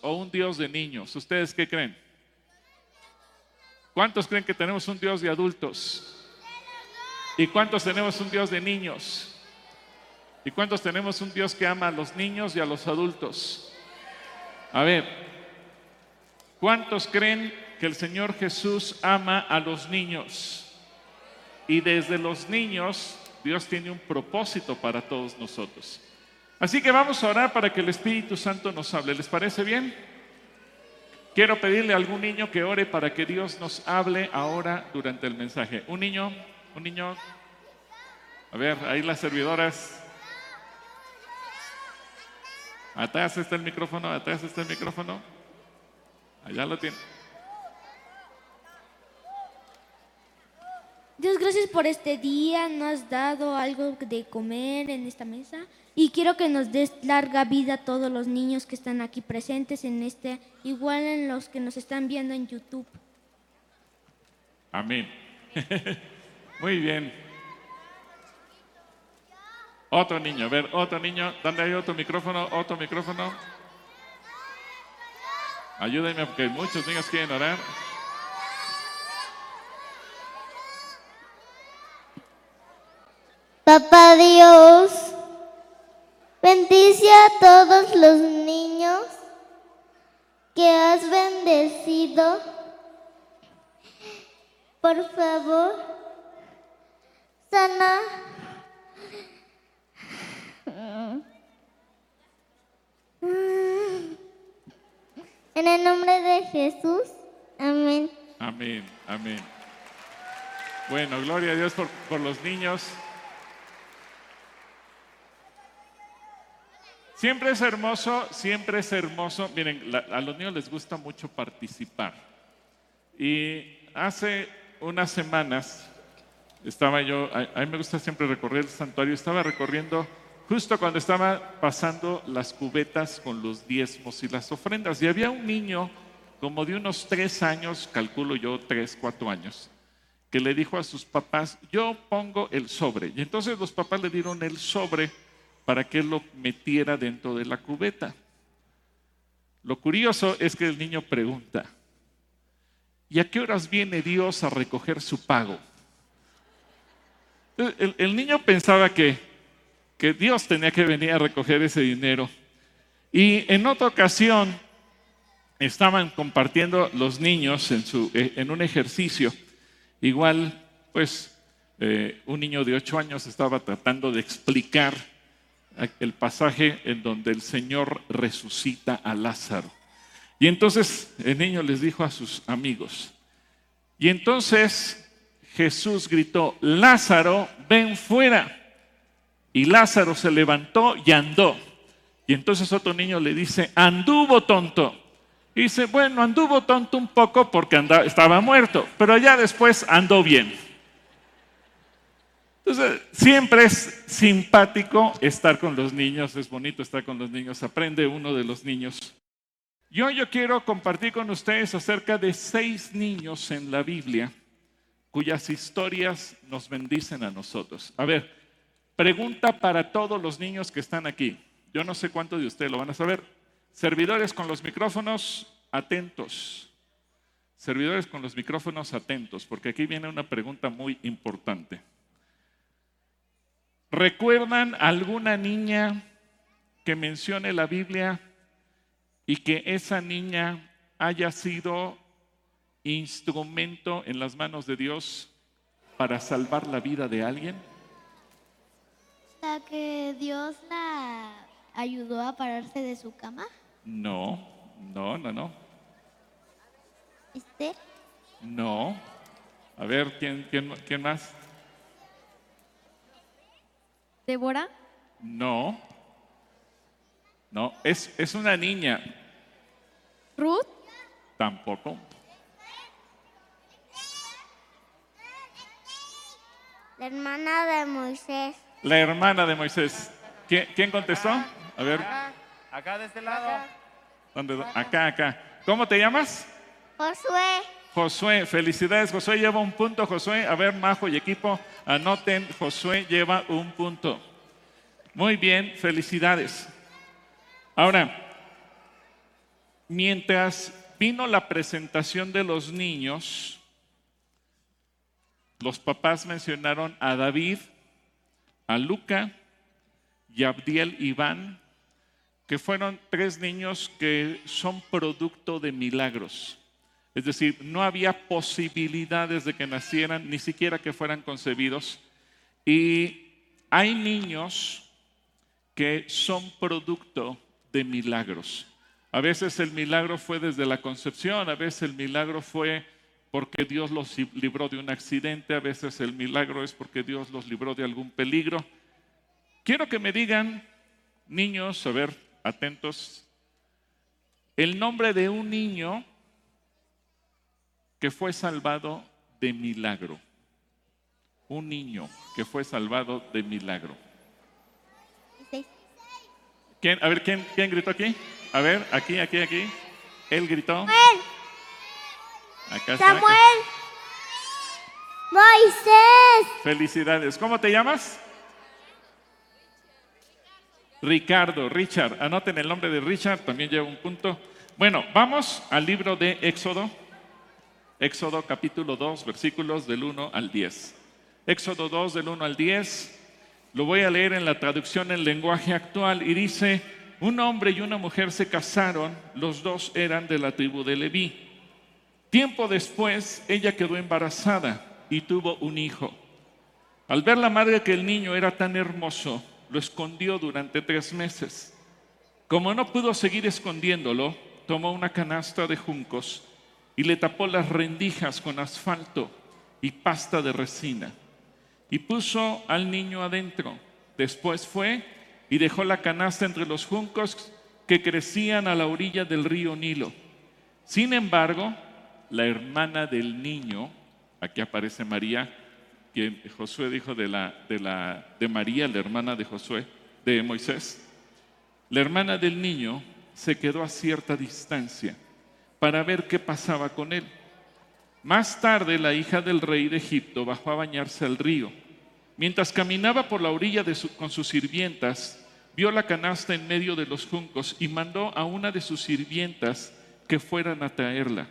o un Dios de niños? ¿Ustedes qué creen? ¿Cuántos creen que tenemos un Dios de adultos? ¿Y cuántos tenemos un Dios de niños? ¿Y cuántos tenemos un Dios que ama a los niños y a los adultos? A ver, ¿cuántos creen que el Señor Jesús ama a los niños? Y desde los niños Dios tiene un propósito para todos nosotros. Así que vamos a orar para que el Espíritu Santo nos hable. ¿Les parece bien? Quiero pedirle a algún niño que ore para que Dios nos hable ahora durante el mensaje. Un niño, un niño. A ver, ahí las servidoras. Atrás está el micrófono, atrás está el micrófono. Allá lo tiene. Dios, gracias por este día. Nos has dado algo de comer en esta mesa. Y quiero que nos des larga vida a todos los niños que están aquí presentes en este, igual en los que nos están viendo en YouTube. Amén. Muy bien. Otro niño, a ver, otro niño. ¿Dónde hay otro micrófono? Otro micrófono. Ayúdenme porque muchos niños quieren orar. Papá Dios, bendice a todos los niños que has bendecido. Por favor, sana. En el nombre de Jesús, amén. Amén, amén. Bueno, gloria a Dios por, por los niños. Siempre es hermoso, siempre es hermoso. Miren, la- a los niños les gusta mucho participar. Y hace unas semanas estaba yo, a, a mí me gusta siempre recorrer el santuario, estaba recorriendo justo cuando estaba pasando las cubetas con los diezmos y las ofrendas. Y había un niño como de unos tres años, calculo yo tres, cuatro años, que le dijo a sus papás, yo pongo el sobre. Y entonces los papás le dieron el sobre para que lo metiera dentro de la cubeta. Lo curioso es que el niño pregunta, ¿y a qué horas viene Dios a recoger su pago? El niño pensaba que, que Dios tenía que venir a recoger ese dinero. Y en otra ocasión estaban compartiendo los niños en, su, eh, en un ejercicio. Igual, pues, eh, un niño de ocho años estaba tratando de explicar el pasaje en donde el Señor resucita a Lázaro. Y entonces el niño les dijo a sus amigos, y entonces Jesús gritó, Lázaro, ven fuera. Y Lázaro se levantó y andó. Y entonces otro niño le dice, anduvo tonto. Y dice, bueno, anduvo tonto un poco porque andaba, estaba muerto, pero ya después andó bien. Entonces, siempre es simpático estar con los niños, es bonito estar con los niños, aprende uno de los niños. Yo, yo quiero compartir con ustedes acerca de seis niños en la Biblia cuyas historias nos bendicen a nosotros. A ver, pregunta para todos los niños que están aquí. Yo no sé cuántos de ustedes lo van a saber. Servidores con los micrófonos atentos. Servidores con los micrófonos atentos, porque aquí viene una pregunta muy importante. ¿Recuerdan alguna niña que mencione la Biblia y que esa niña haya sido instrumento en las manos de Dios para salvar la vida de alguien? ¿La que Dios la ayudó a pararse de su cama? No, no, no, no, ¿Este? no. A ver, ¿quién, quién, quién más? Débora. No. No, es, es una niña. Ruth. Tampoco. La hermana de Moisés. La hermana de Moisés. ¿Quién, quién contestó? A ver, Acá de este lado. ¿dónde? Acá, acá. ¿Cómo te llamas? Josué. Josué, felicidades. Josué lleva un punto. Josué, a ver, Majo y equipo, anoten. Josué lleva un punto. Muy bien, felicidades. Ahora, mientras vino la presentación de los niños, los papás mencionaron a David, a Luca y a Abdiel Iván, que fueron tres niños que son producto de milagros. Es decir, no había posibilidades de que nacieran, ni siquiera que fueran concebidos. Y hay niños que son producto de milagros. A veces el milagro fue desde la concepción, a veces el milagro fue porque Dios los libró de un accidente, a veces el milagro es porque Dios los libró de algún peligro. Quiero que me digan, niños, a ver, atentos, el nombre de un niño que fue salvado de milagro. Un niño que fue salvado de milagro. ¿Quién? A ver, ¿quién, ¿quién gritó aquí? A ver, aquí, aquí, aquí. Él gritó. Samuel. Acá está. Samuel. Moisés. Felicidades. ¿Cómo te llamas? Ricardo, Richard. Anoten el nombre de Richard, también lleva un punto. Bueno, vamos al libro de Éxodo. Éxodo capítulo 2, versículos del 1 al 10. Éxodo 2 del 1 al 10. Lo voy a leer en la traducción en lenguaje actual y dice, un hombre y una mujer se casaron, los dos eran de la tribu de Leví. Tiempo después, ella quedó embarazada y tuvo un hijo. Al ver la madre que el niño era tan hermoso, lo escondió durante tres meses. Como no pudo seguir escondiéndolo, tomó una canasta de juncos y le tapó las rendijas con asfalto y pasta de resina y puso al niño adentro. Después fue y dejó la canasta entre los juncos que crecían a la orilla del río Nilo. Sin embargo, la hermana del niño, aquí aparece María, que Josué dijo de, de, la, de María, la hermana de Josué, de Moisés, la hermana del niño se quedó a cierta distancia para ver qué pasaba con él. Más tarde, la hija del rey de Egipto bajó a bañarse al río. Mientras caminaba por la orilla con sus sirvientas, vio la canasta en medio de los juncos y mandó a una de sus sirvientas que fueran a traerla.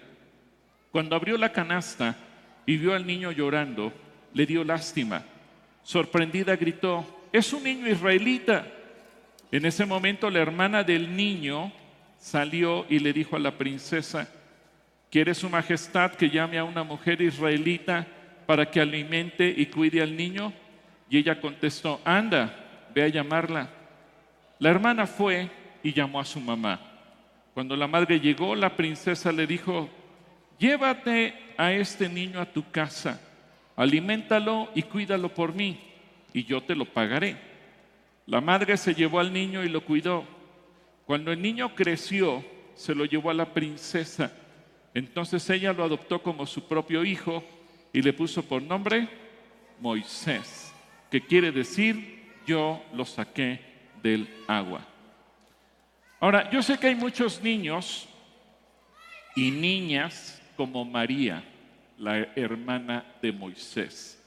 Cuando abrió la canasta y vio al niño llorando, le dio lástima. Sorprendida gritó, es un niño israelita. En ese momento la hermana del niño salió y le dijo a la princesa, ¿quiere su majestad que llame a una mujer israelita para que alimente y cuide al niño? Y ella contestó, anda, ve a llamarla. La hermana fue y llamó a su mamá. Cuando la madre llegó, la princesa le dijo, llévate a este niño a tu casa, aliméntalo y cuídalo por mí, y yo te lo pagaré. La madre se llevó al niño y lo cuidó. Cuando el niño creció, se lo llevó a la princesa. Entonces ella lo adoptó como su propio hijo y le puso por nombre Moisés, que quiere decir yo lo saqué del agua. Ahora, yo sé que hay muchos niños y niñas como María, la hermana de Moisés.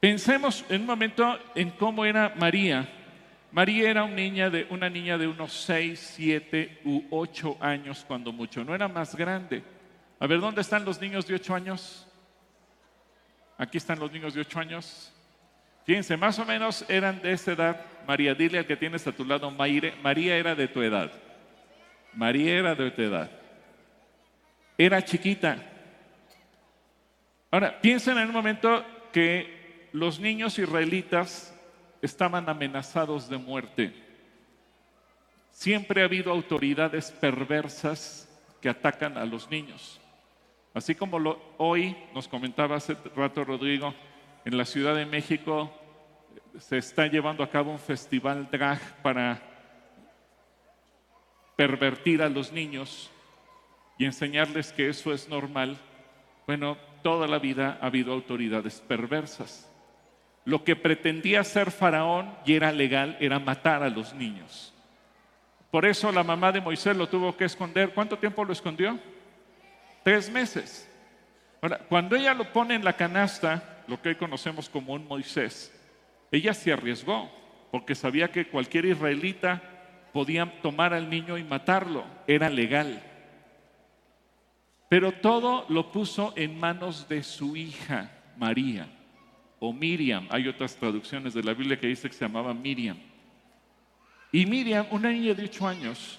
Pensemos en un momento en cómo era María María era una niña, de, unos 6, 7 u 8 años cuando mucho, no era más grande. A ver, ¿dónde están los niños de 8 años? Aquí están los niños de 8 años. Fíjense, más o menos eran de esa edad. María, dile al que tienes a tu lado, María era de tu edad. María era de tu edad. Era chiquita. Ahora, piensen en un momento que los niños israelitas estaban amenazados de muerte. Siempre ha habido autoridades perversas que atacan a los niños. Así como lo, hoy nos comentaba hace rato Rodrigo, en la Ciudad de México se está llevando a cabo un festival drag para pervertir a los niños y enseñarles que eso es normal. Bueno, toda la vida ha habido autoridades perversas. Lo que pretendía ser faraón y era legal era matar a los niños. Por eso la mamá de Moisés lo tuvo que esconder. ¿Cuánto tiempo lo escondió? Tres meses. Ahora, cuando ella lo pone en la canasta, lo que hoy conocemos como un Moisés, ella se arriesgó porque sabía que cualquier israelita podían tomar al niño y matarlo, era legal. Pero todo lo puso en manos de su hija, María, o Miriam. Hay otras traducciones de la Biblia que dice que se llamaba Miriam. Y Miriam, una niña de ocho años,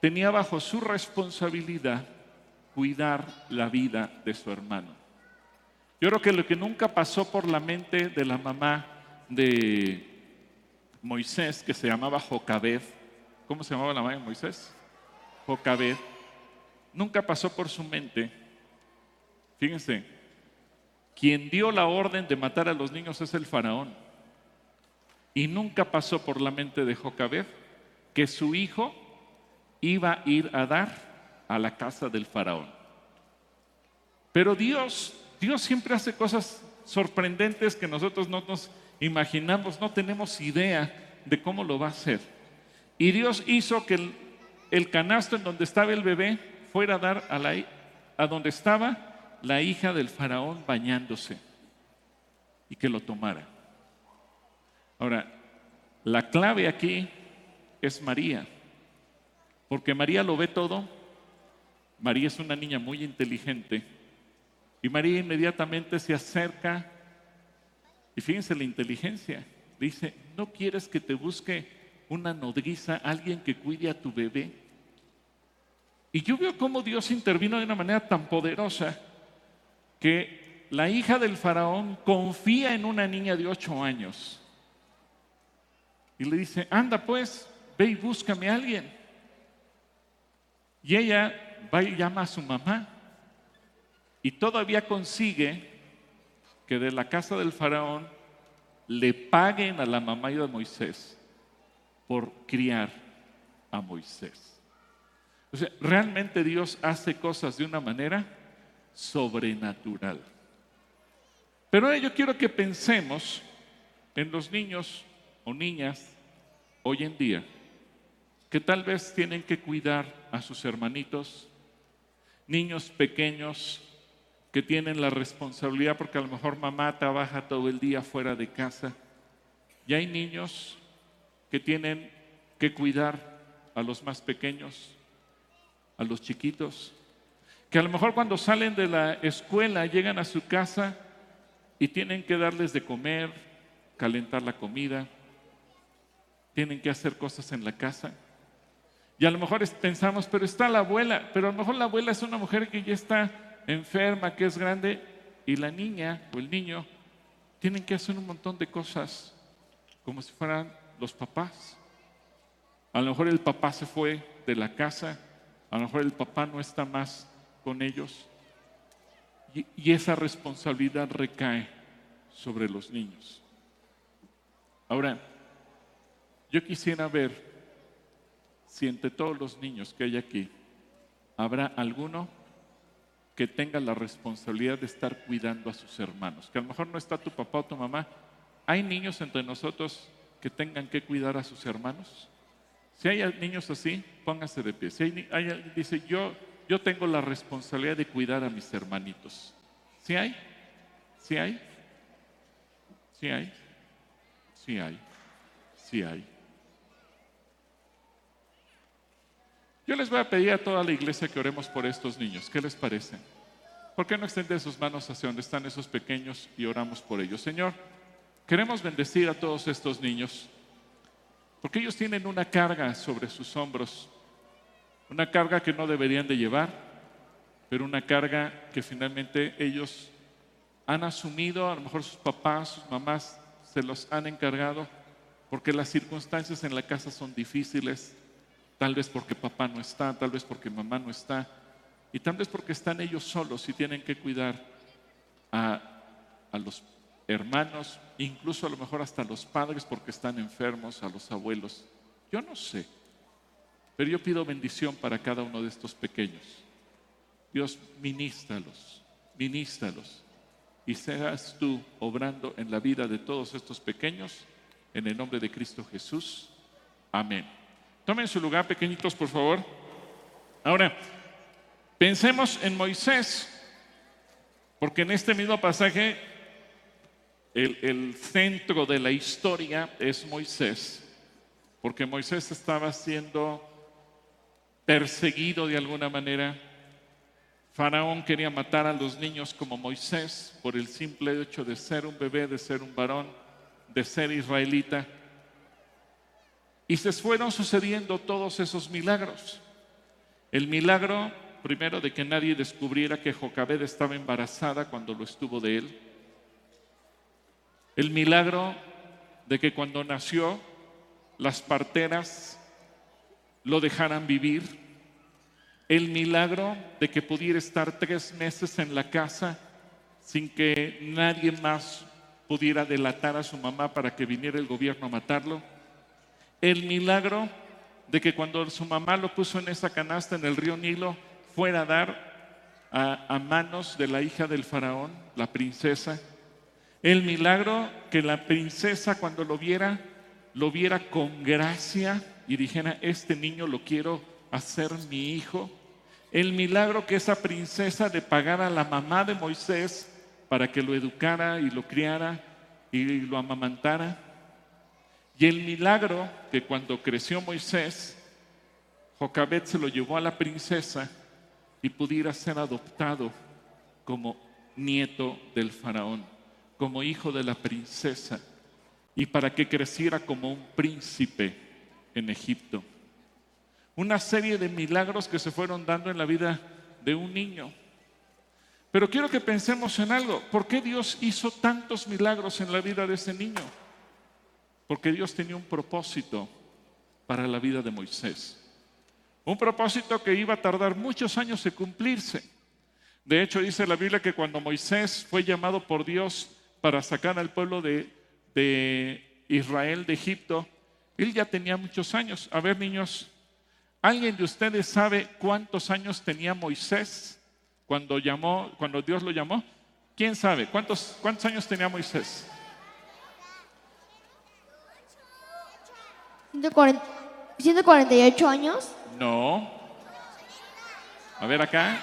tenía bajo su responsabilidad cuidar la vida de su hermano. Yo creo que lo que nunca pasó por la mente de la mamá de Moisés, que se llamaba Jocabed, ¿cómo se llamaba la mamá de Moisés? Jocabed, nunca pasó por su mente, fíjense, quien dio la orden de matar a los niños es el faraón. Y nunca pasó por la mente de Jocabed que su hijo iba a ir a dar a la casa del faraón. Pero Dios, Dios siempre hace cosas sorprendentes que nosotros no nos imaginamos, no tenemos idea de cómo lo va a hacer. Y Dios hizo que el, el canasto en donde estaba el bebé fuera a dar a, la, a donde estaba la hija del faraón bañándose y que lo tomara. Ahora, la clave aquí es María. Porque María lo ve todo. María es una niña muy inteligente. Y María inmediatamente se acerca. Y fíjense la inteligencia. Dice, ¿no quieres que te busque una nodriza, alguien que cuide a tu bebé? Y yo veo cómo Dios intervino de una manera tan poderosa que la hija del faraón confía en una niña de ocho años. Y le dice, anda pues, ve y búscame a alguien. Y ella va y llama a su mamá y todavía consigue que de la casa del faraón le paguen a la mamá y a Moisés por criar a Moisés. O sea, realmente Dios hace cosas de una manera sobrenatural. Pero yo quiero que pensemos en los niños o niñas hoy en día que tal vez tienen que cuidar a sus hermanitos, niños pequeños que tienen la responsabilidad porque a lo mejor mamá trabaja todo el día fuera de casa. Y hay niños que tienen que cuidar a los más pequeños, a los chiquitos, que a lo mejor cuando salen de la escuela llegan a su casa y tienen que darles de comer, calentar la comida, tienen que hacer cosas en la casa. Y a lo mejor pensamos, pero está la abuela, pero a lo mejor la abuela es una mujer que ya está enferma, que es grande, y la niña o el niño tienen que hacer un montón de cosas como si fueran los papás. A lo mejor el papá se fue de la casa, a lo mejor el papá no está más con ellos, y, esa responsabilidad recae sobre los niños. Ahora, yo quisiera ver si entre todos los niños que hay aquí habrá alguno que tenga la responsabilidad de estar cuidando a sus hermanos, que a lo mejor no está tu papá o tu mamá, ¿hay niños entre nosotros que tengan que cuidar a sus hermanos? Si hay niños así, pónganse de pie. Si hay, alguien dice, yo, yo tengo la responsabilidad de cuidar a mis hermanitos. ¿Sí hay? ¿Sí hay? ¿Sí hay? Sí hay. Sí hay. Yo les voy a pedir a toda la iglesia que oremos por estos niños. ¿Qué les parece? ¿Por qué no extienden sus manos hacia donde están esos pequeños y oramos por ellos? Señor, queremos bendecir a todos estos niños, porque ellos tienen una carga sobre sus hombros, una carga que no deberían de llevar, pero una carga que finalmente ellos han asumido, a lo mejor sus papás, sus mamás se los han encargado, porque las circunstancias en la casa son difíciles, Tal vez porque papá no está, tal vez porque mamá no está. Y tal vez porque están ellos solos y tienen que cuidar a, los hermanos, incluso a lo mejor hasta a los padres porque están enfermos, a los abuelos. Yo no sé. Pero yo pido bendición para cada uno de estos pequeños. Dios, ministralos, ministralos. Y seas tú obrando en la vida de todos estos pequeños. En el nombre de Cristo Jesús. Amén. Tomen su lugar, pequeñitos, por favor. Ahora, pensemos en Moisés, porque en este mismo pasaje el, el centro de la historia es Moisés. porque Moisés estaba siendo perseguido de alguna manera. Faraón quería matar a los niños como Moisés por el simple hecho de ser un bebé, de ser un varón, de ser israelita. Y se fueron sucediendo todos esos milagros. El milagro, primero, de que nadie descubriera que Jocabed estaba embarazada cuando lo estuvo de él. El milagro de que cuando nació las parteras lo dejaran vivir. El milagro de que pudiera estar tres meses en la casa sin que nadie más pudiera delatar a su mamá para que viniera el gobierno a matarlo. El milagro de que cuando su mamá lo puso en esa canasta en el río Nilo, fuera a dar a, a manos de la hija del faraón, la princesa. El milagro que la princesa cuando lo viera lo viera con gracia y dijera, este niño lo quiero hacer mi hijo. El milagro que esa princesa le pagara a la mamá de Moisés para que lo educara y lo criara y lo amamantara. Y el milagro que cuando creció Moisés, Jocabet se lo llevó a la princesa y pudiera ser adoptado como nieto del faraón, como hijo de la princesa y para que creciera como un príncipe en Egipto. Una serie de milagros que se fueron dando en la vida de un niño. Pero quiero que pensemos en algo. ¿Por qué Dios hizo tantos milagros en la vida de ese niño? Porque Dios tenía un propósito para la vida de Moisés. Un propósito que iba a tardar muchos años en cumplirse. De hecho, dice la Biblia que cuando Moisés fue llamado por Dios para sacar al pueblo de de Israel, de Egipto, él ya tenía muchos años. A ver, niños, ¿alguien de ustedes sabe cuántos años tenía Moisés cuando llamó, cuando Dios lo llamó? ¿Quién sabe? ¿Cuántos, cuántos años tenía Moisés? 148 años. No. A ver acá.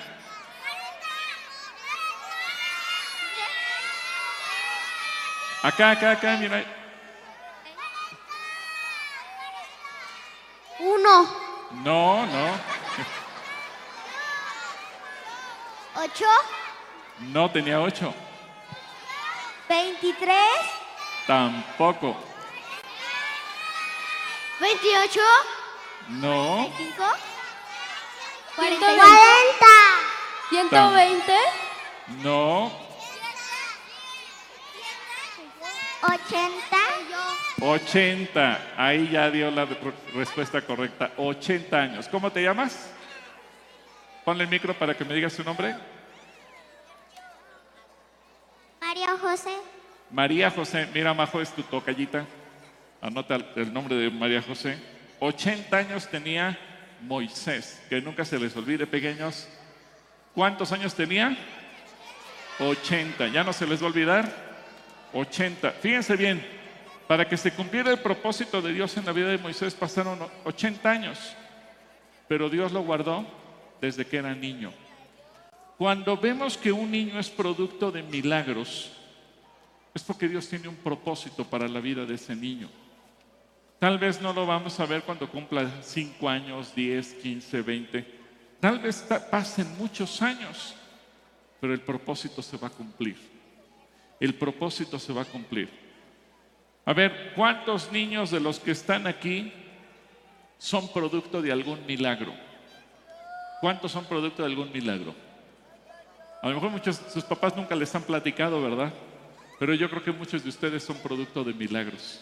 Acá, acá, acá, mira. No, no. Ocho. No tenía ocho. Veintitrés. Tampoco. Veintiocho. No. Cinco. Cuarenta. Cuarenta. ¿120? No. Ochenta. 80. Ahí ya dio la re- respuesta correcta. 80 años. ¿Cómo te llamas? Ponle el micro para que me digas su nombre. María José. María José. Mira, Majo, es tu tocallita. Anota el nombre de María José. 80 años tenía Moisés. Que nunca se les olvide, pequeños. ¿Cuántos años tenía? 80. ¿Ya no se les va a olvidar? 80. Fíjense bien, para que se cumpliera el propósito de Dios en la vida de Moisés pasaron 80 años, pero Dios lo guardó desde que era niño. Cuando vemos que un niño es producto de milagros, es porque Dios tiene un propósito para la vida de ese niño. Tal vez no lo vamos a ver cuando cumpla 5 años, 10, 15, 20. Tal vez pasen muchos años, pero el propósito se va a cumplir el propósito se va a cumplir. A ver, ¿cuántos niños de los que están aquí son producto de algún milagro? ¿Cuántos son producto de algún milagro? A lo mejor muchos, sus papás nunca les han platicado, ¿verdad? Pero yo creo que muchos de ustedes son producto de milagros.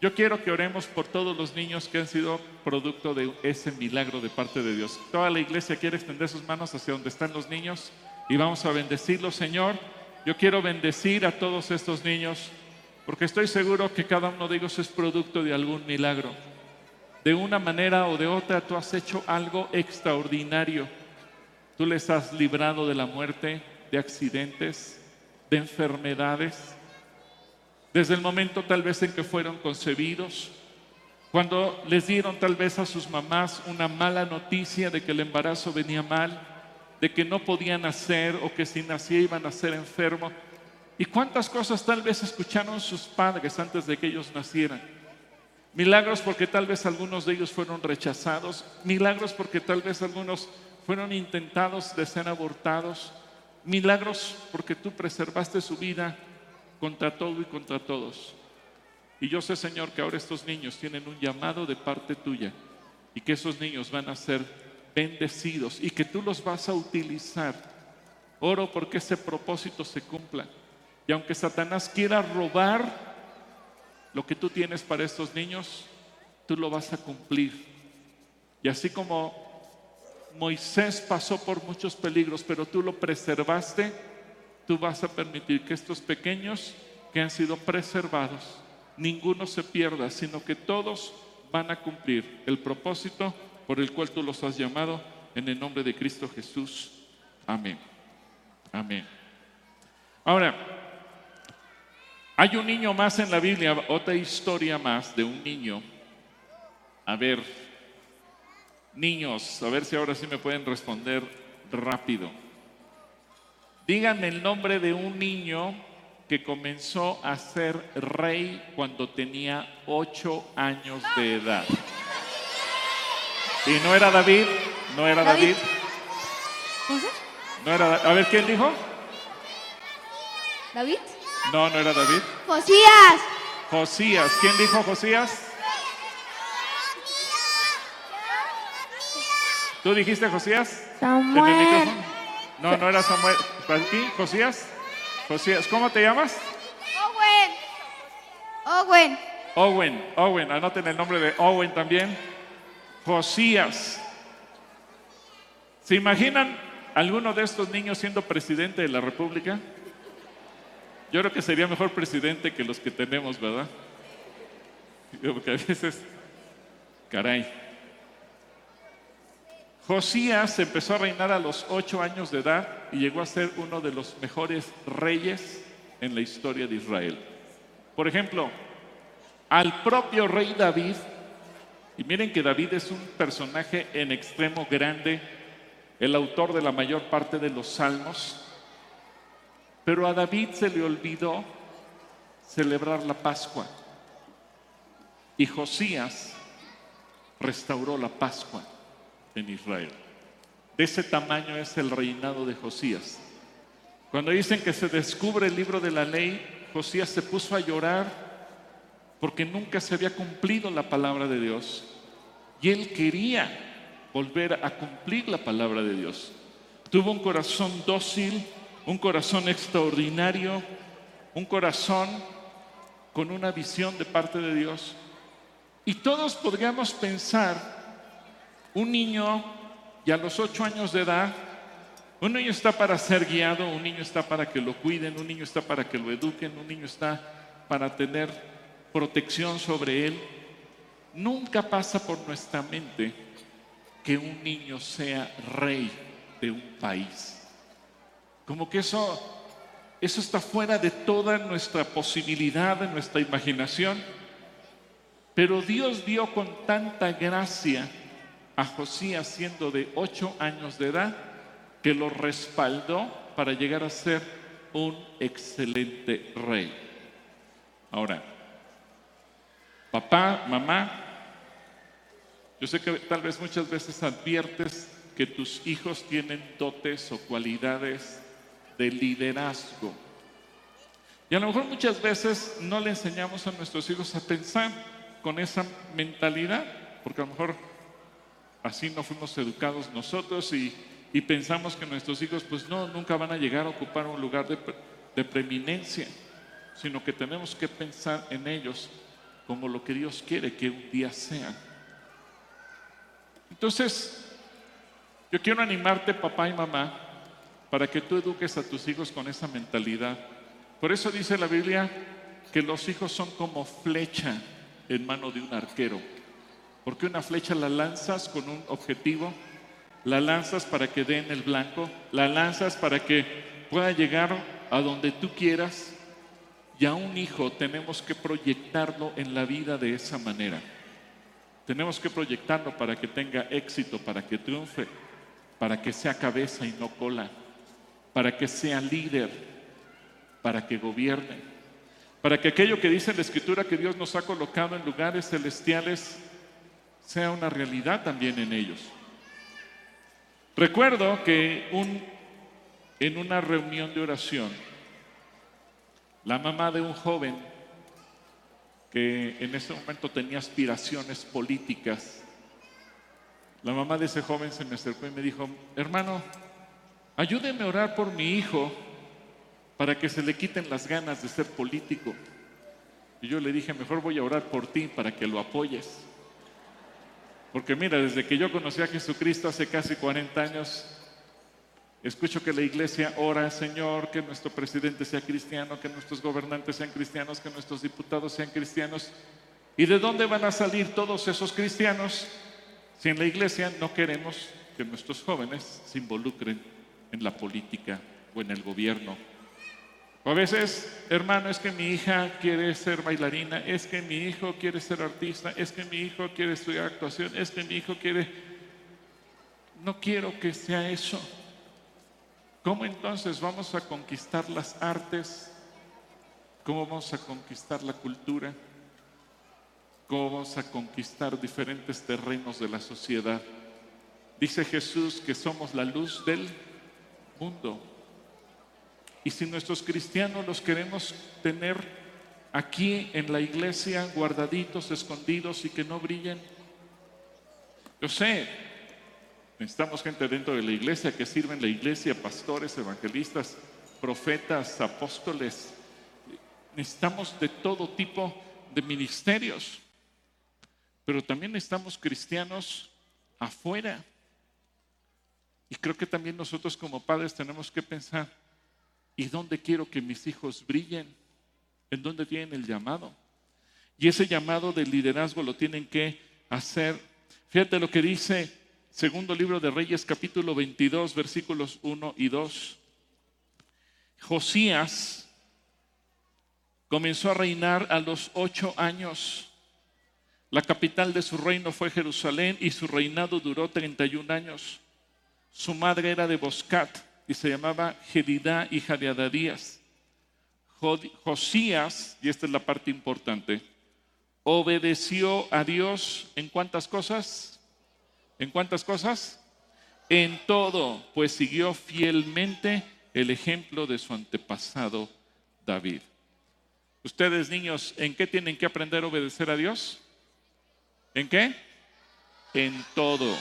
Yo quiero que oremos por todos los niños que han sido producto de ese milagro de parte de Dios. Toda la iglesia quiere extender sus manos hacia donde están los niños y vamos a bendecirlos, Señor. Yo quiero bendecir a todos estos niños porque estoy seguro que cada uno de ellos es producto de algún milagro. De una manera o de otra tú has hecho algo extraordinario. Tú les has librado de la muerte, de accidentes, de enfermedades. Desde el momento tal vez en que fueron concebidos, cuando les dieron tal vez a sus mamás una mala noticia de que el embarazo venía mal, de que no podían nacer o que si nacía iban a ser enfermos. ¿Y cuántas cosas tal vez escucharon sus padres antes de que ellos nacieran? Milagros porque tal vez algunos de ellos fueron rechazados. Milagros porque tal vez algunos fueron intentados de ser abortados. Milagros porque tú preservaste su vida contra todo y contra todos. Y yo sé, Señor, que ahora estos niños tienen un llamado de parte tuya y que esos niños van a ser bendecidos y que tú los vas a utilizar. Oro porque ese propósito se cumpla. Y aunque Satanás quiera robar lo que tú tienes para estos niños, tú lo vas a cumplir. Y así como Moisés pasó por muchos peligros, pero tú lo preservaste, tú vas a permitir que estos pequeños que han sido preservados, ninguno se pierda, sino que todos van a cumplir el propósito por el cual tú los has llamado en el nombre de Cristo Jesús. Amén. Amén. Ahora, hay un niño más en la Biblia, otra historia más de un niño. A ver, niños, a ver si ahora sí me pueden responder rápido. Díganme el nombre de un niño que comenzó a ser rey cuando tenía ocho años de edad. Y no era David, no era David. No era, a ver, ¿quién dijo? ¿David? No, no era David. Josías. Josías. ¿Quién dijo Josías? ¿Tú dijiste Josías? Samuel. No, no era Samuel. ¿Aquí? ¿Josías? Josías. ¿Cómo te llamas? Owen. Owen. Owen. Owen. Anoten el nombre de Owen también. Josías. ¿Se imaginan alguno de estos niños siendo presidente de la República? Yo creo que sería mejor presidente que los que tenemos, ¿verdad? Porque a veces, caray. Josías empezó a reinar a los ocho años de edad y llegó a ser uno de los mejores reyes en la historia de Israel. Por ejemplo, al propio rey David, y miren que David es un personaje en extremo grande, el autor de la mayor parte de los salmos, pero a David se le olvidó celebrar la Pascua. Y Josías restauró la Pascua en Israel. De ese tamaño es el reinado de Josías. Cuando dicen que se descubre el libro de la ley, Josías se puso a llorar porque nunca se había cumplido la palabra de Dios. Y él quería volver a cumplir la palabra de Dios. Tuvo un corazón dócil, un corazón extraordinario, un corazón con una visión de parte de Dios. Y todos podríamos pensar, un niño y a los ocho años de edad, un niño está para ser guiado, un niño está para que lo cuiden, un niño está para que lo eduquen, un niño está para tener protección sobre él. Nunca pasa por nuestra mente que un niño sea rey de un país. Como que eso, eso está fuera de toda nuestra posibilidad, de nuestra imaginación. Pero Dios dio con tanta gracia a Josías siendo de ocho años de edad que lo respaldó para llegar a ser un excelente rey. Ahora, papá, mamá, yo sé que tal vez muchas veces adviertes que tus hijos tienen dotes o cualidades de liderazgo. Y a lo mejor muchas veces no le enseñamos a nuestros hijos a pensar con esa mentalidad, porque a lo mejor así no fuimos educados nosotros y, y pensamos que nuestros hijos pues no, nunca van a llegar a ocupar un lugar de, de preeminencia, sino que tenemos que pensar en ellos como lo que Dios quiere que un día sean. Entonces, yo quiero animarte, papá y mamá, para que tú eduques a tus hijos con esa mentalidad. Por eso dice la Biblia que los hijos son como flecha en mano de un arquero. Porque una flecha la lanzas con un objetivo, la lanzas para que dé en el blanco, la lanzas para que pueda llegar a donde tú quieras. Y a un hijo tenemos que proyectarlo en la vida de esa manera. Tenemos que proyectarlo para que tenga éxito, para que triunfe, para que sea cabeza y no cola para que sea líder, para que gobierne, para que aquello que dice la Escritura que Dios nos ha colocado en lugares celestiales sea una realidad también en ellos. Recuerdo que en una reunión de oración, la mamá de un joven que en ese momento tenía aspiraciones políticas, la mamá de ese joven se me acercó y me dijo, hermano, ayúdeme a orar por mi hijo para que se le quiten las ganas de ser político. Y yo le dije, mejor voy a orar por ti para que lo apoyes. Porque mira, desde que yo conocí a Jesucristo hace casi 40 años, escucho que la iglesia ora, Señor, que nuestro presidente sea cristiano, que nuestros gobernantes sean cristianos, que nuestros diputados sean cristianos. ¿Y de dónde van a salir todos esos cristianos si en la iglesia no queremos que nuestros jóvenes se involucren en la política o en el gobierno? O a veces, hermano, es que mi hija quiere ser bailarina, es que mi hijo quiere ser artista, es que mi hijo quiere estudiar actuación, es que mi hijo quiere... No quiero que sea eso. ¿Cómo entonces vamos a conquistar las artes? ¿Cómo vamos a conquistar la cultura? ¿Cómo vamos a conquistar diferentes terrenos de la sociedad? Dice Jesús que somos la luz del mundo. Y si nuestros cristianos los queremos tener aquí en la iglesia, guardaditos, escondidos y que no brillen, yo sé, necesitamos gente dentro de la iglesia que sirva en la iglesia, pastores, evangelistas, profetas, apóstoles. Necesitamos de todo tipo de ministerios, pero también necesitamos cristianos afuera. Y creo que también nosotros como padres tenemos que pensar, ¿Y dónde quiero que mis hijos brillen? ¿En dónde tienen el llamado? Y ese llamado de liderazgo lo tienen que hacer. Fíjate lo que dice segundo libro de Reyes capítulo 22 versículos 1 y 2. Josías comenzó a reinar a los ocho años. La capital de su reino fue Jerusalén y su reinado duró 31 años. Su madre era de Boscat y se llamaba Gedidá, hija de Adadías. Josías, y esta es la parte importante, obedeció a Dios en cuántas cosas? ¿En cuántas cosas? En todo, pues siguió fielmente el ejemplo de su antepasado David. Ustedes niños, ¿en qué tienen que aprender a obedecer a Dios? ¿En qué? En todo.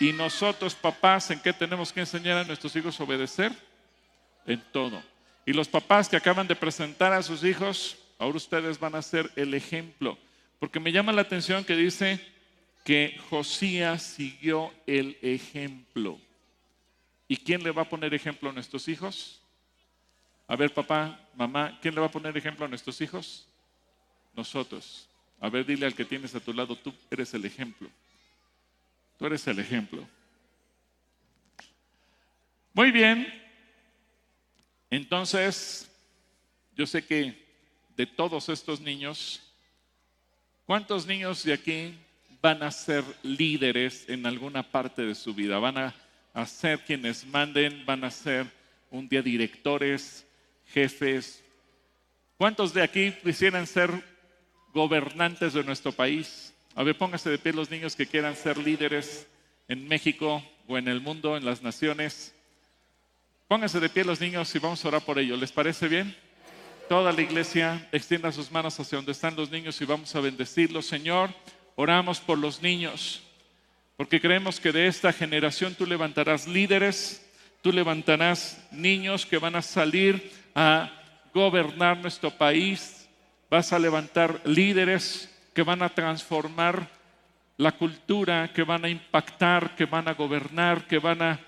Y nosotros, papás, ¿en qué tenemos que enseñar a nuestros hijos a obedecer? En todo. Y los papás que acaban de presentar a sus hijos, ahora ustedes van a ser el ejemplo. Porque me llama la atención que dice que Josías siguió el ejemplo. ¿Y quién le va a poner ejemplo a nuestros hijos? A ver, papá, mamá, ¿quién le va a poner ejemplo a nuestros hijos? Nosotros. A ver, dile al que tienes a tu lado, tú eres el ejemplo. Tú eres el ejemplo. Muy bien. Entonces, yo sé que de todos estos niños, ¿cuántos niños de aquí van a ser líderes en alguna parte de su vida? Van a, ser quienes manden, van a ser un día directores, jefes. ¿Cuántos de aquí quisieran ser gobernantes de nuestro país? A ver, póngase de pie los niños que quieran ser líderes en México o en el mundo, en las naciones. Pónganse de pie los niños y vamos a orar por ellos. ¿Les parece bien? Toda la iglesia extienda sus manos hacia donde están los niños y vamos a bendecirlos. Señor, oramos por los niños, porque creemos que de esta generación tú levantarás líderes, tú levantarás niños que van a salir a gobernar nuestro país, vas a levantar líderes que van a transformar la cultura, que van a impactar, que van a gobernar, que van a,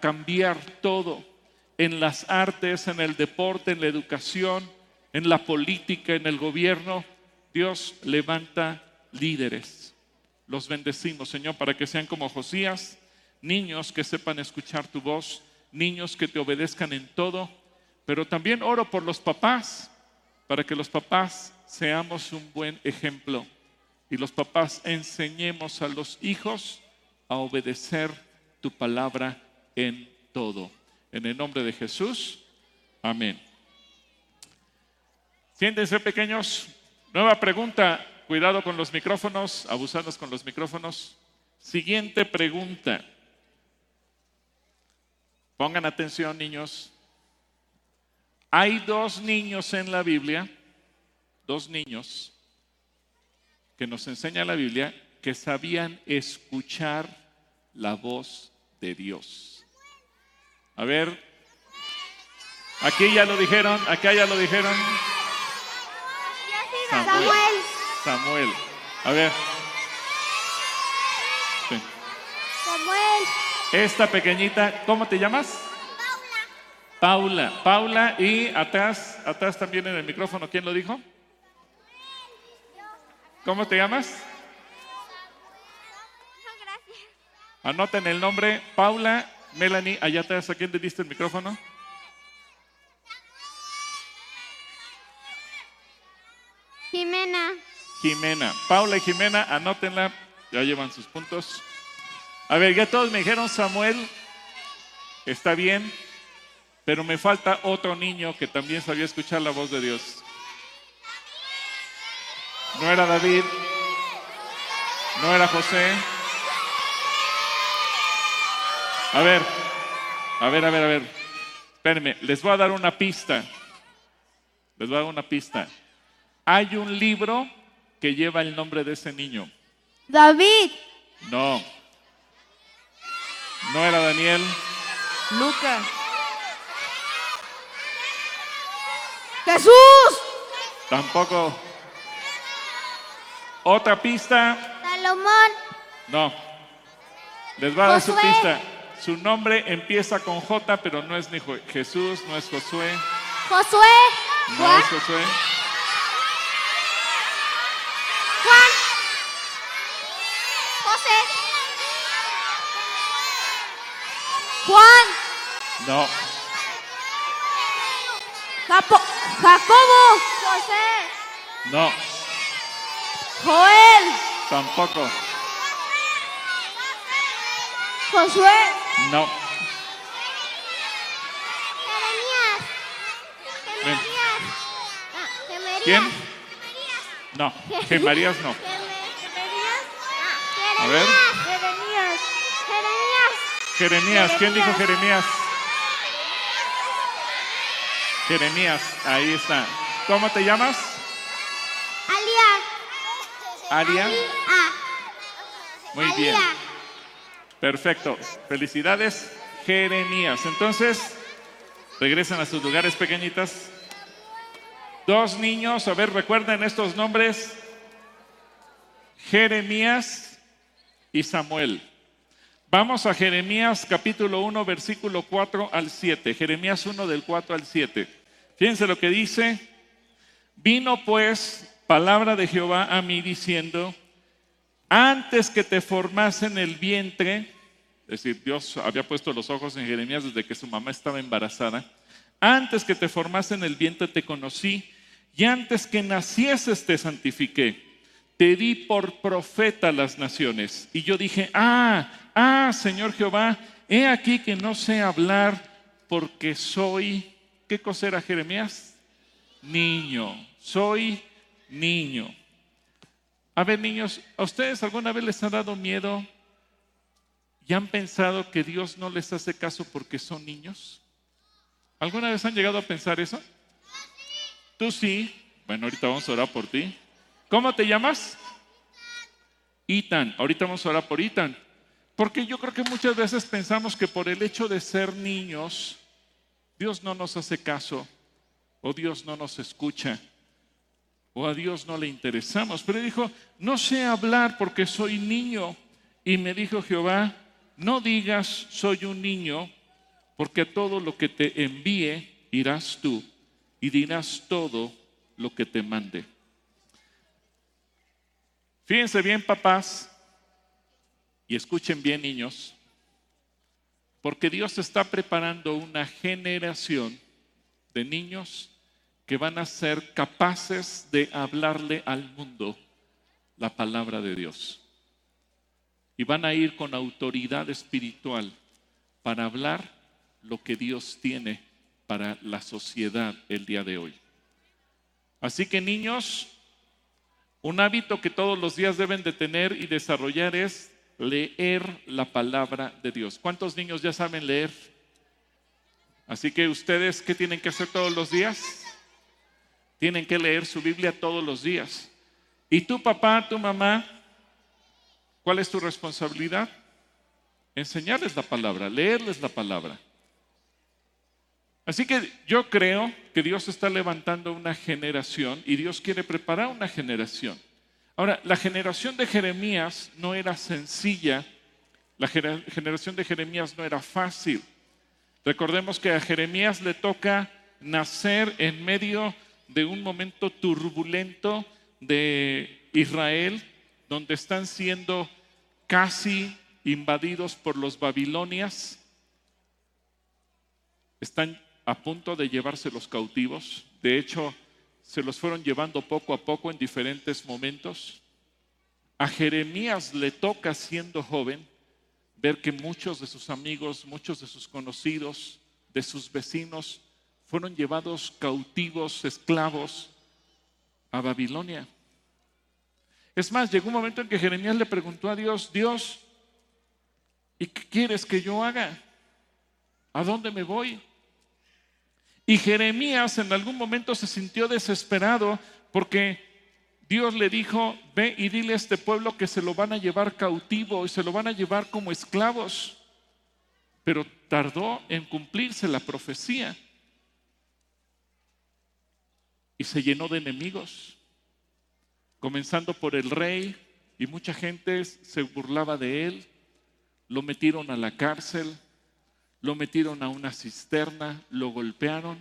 cambiar todo en las artes, en el deporte, en la educación, en la política, en el gobierno. Dios levanta líderes. Los bendecimos, Señor, para que sean como Josías, niños que sepan escuchar tu voz, niños que te obedezcan en todo, pero también oro por los papás, para que los papás seamos un buen ejemplo y los papás enseñemos a los hijos a obedecer tu palabra en todo. En el nombre de Jesús, amén. Siéntense pequeños. Nueva pregunta. Cuidado con los micrófonos, abusados con los micrófonos. Siguiente pregunta. Pongan atención, niños. Hay dos niños en la Biblia, dos niños que nos enseña la Biblia que sabían escuchar la voz de Dios. A ver, aquí ya lo dijeron, acá ya lo dijeron. Samuel. Samuel. A ver. Sí. Samuel. Esta pequeñita, ¿cómo te llamas? Paula. Paula. Y atrás, atrás también en el micrófono, ¿quién lo dijo? ¿Cómo te llamas? Anoten el nombre, Paula, Melanie, allá atrás, ¿a quién te diste el micrófono? Jimena. Jimena. Paula y Jimena, anótenla, ya llevan sus puntos. A ver, ya todos me dijeron Samuel, está bien, pero me falta otro niño que también sabía escuchar la voz de Dios. No era David, no era José. A ver, a ver, a ver, a ver. Espérenme, les voy a dar una pista. Les voy a dar una pista. Hay un libro que lleva el nombre de ese niño. David. No. No era Daniel. Lucas. Jesús. Tampoco. Otra pista. Salomón. No. Les voy a dar su pista. Su nombre empieza con J, pero no es ni Jesús, no es Josué, Josué. no Juan. es Josué. Juan. José. Juan. No. Japo- Jacobo. José. No. Joel. Tampoco. Josué. No. Jeremías. Ven. Ah, Gemerías. ¿Quién? No. Gemarías no. Jeremías. A ver. Jeremías. Jeremías. Jeremías. ¿Quién dijo Jeremías? Jeremías. Ahí está. ¿Cómo te llamas? Alia. Aria. Ah. Muy bien. Alia. Perfecto. Felicidades, Jeremías. Entonces, regresan a sus lugares pequeñitas. Dos niños, a ver, recuerden estos nombres. Jeremías y Samuel. Vamos a Jeremías capítulo 1, versículo 4 al 7. Jeremías 1 del 4 al 7. Fíjense lo que dice. Vino pues palabra de Jehová a mí diciendo, antes que te formase en el vientre, es decir, Dios había puesto los ojos en Jeremías desde que su mamá estaba embarazada, antes que te formase en el vientre te conocí y antes que nacieses te santifiqué. Te di por profeta las naciones. Y yo dije, ah, ah, Señor Jehová, he aquí que no sé hablar porque soy, ¿qué cosa era Jeremías? Niño, soy niño. A ver, niños, ¿a ustedes alguna vez les ha dado miedo y han pensado que Dios no les hace caso porque son niños? ¿Alguna vez han llegado a pensar eso? Tú sí. Bueno, ahorita vamos a orar por ti. ¿Cómo te llamas? Ethan. Ahorita vamos a orar por Ethan. Porque yo creo que muchas veces pensamos que por el hecho de ser niños, Dios no nos hace caso o Dios no nos escucha o a Dios no le interesamos. Pero dijo, no sé hablar porque soy niño. Y me dijo Jehová, no digas soy un niño, porque a todo lo que te envíe irás tú y dirás todo lo que te mande. Fíjense bien, papás, y escuchen bien, niños, porque Dios está preparando una generación de niños que van a ser capaces de hablarle al mundo la palabra de Dios. Y van a ir con autoridad espiritual para hablar lo que Dios tiene para la sociedad el día de hoy. Así que niños, un hábito que todos los días deben de tener y desarrollar es leer la palabra de Dios. ¿Cuántos niños ya saben leer? Así que ustedes, ¿qué tienen que hacer todos los días? Tienen que leer su Biblia todos los días. ¿Y tu papá, tu mamá, cuál es tu responsabilidad? Enseñarles la palabra, leerles la palabra. Así que yo creo que Dios está levantando una generación y Dios quiere preparar una generación. Ahora, la generación de Jeremías no era sencilla, la generación de Jeremías no era fácil. Recordemos que a Jeremías le toca nacer en medio de un momento turbulento de Israel, donde están siendo casi invadidos por los babilonias. Están a punto de llevarse los cautivos. De hecho, se los fueron llevando poco a poco en diferentes momentos. A Jeremías le toca, siendo joven, ver que muchos de sus amigos, muchos de sus conocidos, de sus vecinos, fueron llevados cautivos, esclavos, a Babilonia. Es más, llegó un momento en que Jeremías le preguntó a Dios, Dios, ¿y qué quieres que yo haga? ¿A dónde me voy? Y Jeremías en algún momento se sintió desesperado porque Dios le dijo, ve y dile a este pueblo que se lo van a llevar cautivo y se lo van a llevar como esclavos. Pero tardó en cumplirse la profecía y se llenó de enemigos, comenzando por el rey y mucha gente se burlaba de él, lo metieron a la cárcel, lo metieron a una cisterna, lo golpearon.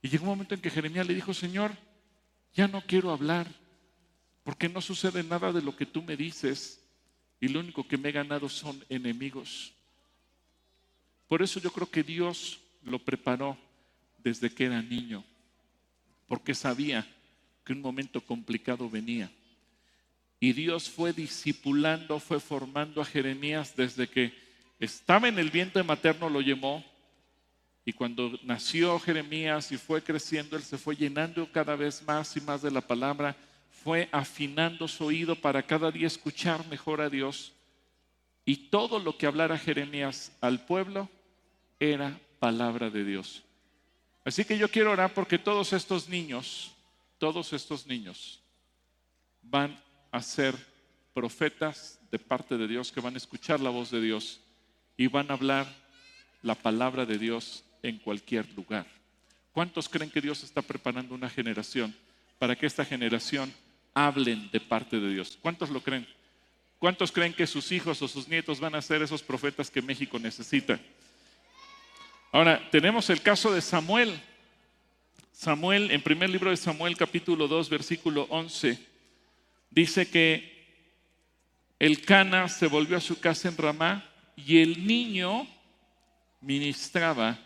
Y llegó un momento en que Jeremías le dijo, Señor, ya no quiero hablar, porque no sucede nada de lo que tú me dices y lo único que me he ganado son enemigos. Por eso yo creo que Dios lo preparó desde que era niño, porque sabía que un momento complicado venía. Y Dios fue discipulando, fue formando a Jeremías desde que estaba en el vientre materno, lo llamó. Y cuando nació Jeremías y fue creciendo, él se fue llenando cada vez más y más de la palabra, fue afinando su oído para cada día escuchar mejor a Dios. Y todo lo que hablara Jeremías al pueblo era palabra de Dios. Así que yo quiero orar porque todos estos niños, todos estos niños van a ser profetas de parte de Dios, que van a escuchar la voz de Dios y van a hablar la palabra de Dios en cualquier lugar. ¿Cuántos creen que Dios está preparando una generación para que esta generación hablen de parte de Dios? ¿Cuántos lo creen? ¿Cuántos creen que sus hijos o sus nietos van a ser esos profetas que México necesita? Ahora, tenemos el caso de Samuel. Samuel, en primer libro de Samuel, capítulo 2, versículo 11, dice que el Cana se volvió a su casa en Ramá y el niño ministraba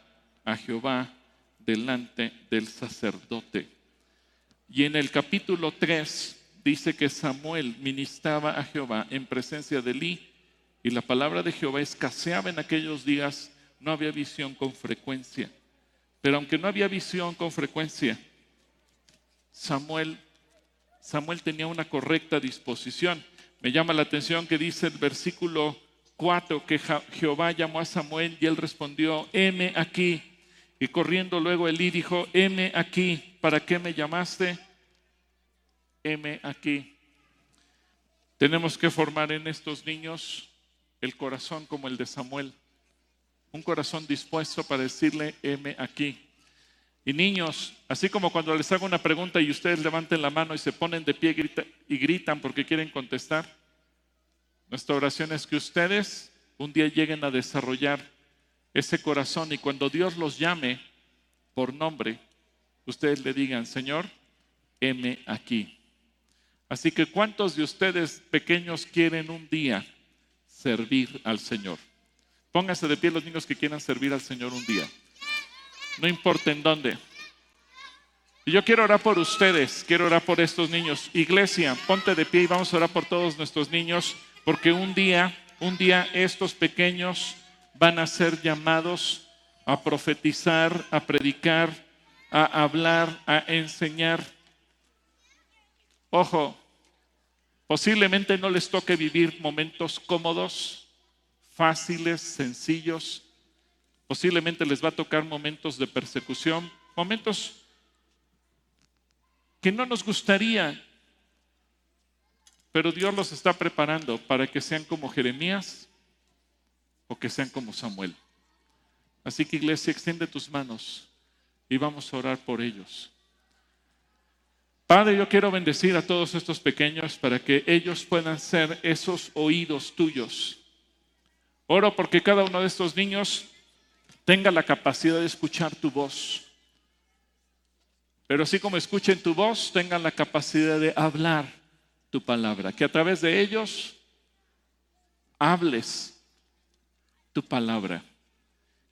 a Jehová delante del sacerdote. Y en el capítulo 3 dice que Samuel ministraba a Jehová en presencia de Elí y la palabra de Jehová escaseaba en aquellos días, no había visión con frecuencia. Pero aunque no había visión con frecuencia, Samuel, Samuel tenía una correcta disposición. Me llama la atención que dice el versículo 4 que Jehová llamó a Samuel y él respondió, heme aquí. Y corriendo luego Elí dijo, heme aquí, ¿para qué me llamaste? Heme aquí. Tenemos que formar en estos niños el corazón como el de Samuel, un corazón dispuesto para decirle, heme aquí. Y niños, así como cuando les hago una pregunta y ustedes levanten la mano y se ponen de pie y gritan porque quieren contestar, nuestra oración es que ustedes un día lleguen a desarrollar ese corazón y cuando Dios los llame por nombre, ustedes le digan, Señor, heme aquí. Así que ¿cuántos de ustedes pequeños quieren un día servir al Señor? Pónganse de pie los niños que quieran servir al Señor un día. No importa en dónde. Yo quiero orar por ustedes, quiero orar por estos niños. Iglesia, ponte de pie y vamos a orar por todos nuestros niños porque un día, un día estos pequeños van a ser llamados a profetizar, a predicar a hablar, a enseñar. Ojo, posiblemente no les toque vivir momentos cómodos, fáciles, sencillos. Posiblemente les va a tocar momentos de persecución, momentos que no nos gustaría, pero Dios los está preparando para que sean como Jeremías o que sean como Samuel. Así que iglesia, extiende tus manos y vamos a orar por ellos. Padre, yo quiero bendecir a todos estos pequeños para que ellos puedan ser esos oídos tuyos. Oro porque cada uno de estos niños tenga la capacidad de escuchar tu voz. Pero así como escuchen tu voz, tengan la capacidad de hablar tu palabra. Que a través de ellos hables tu palabra.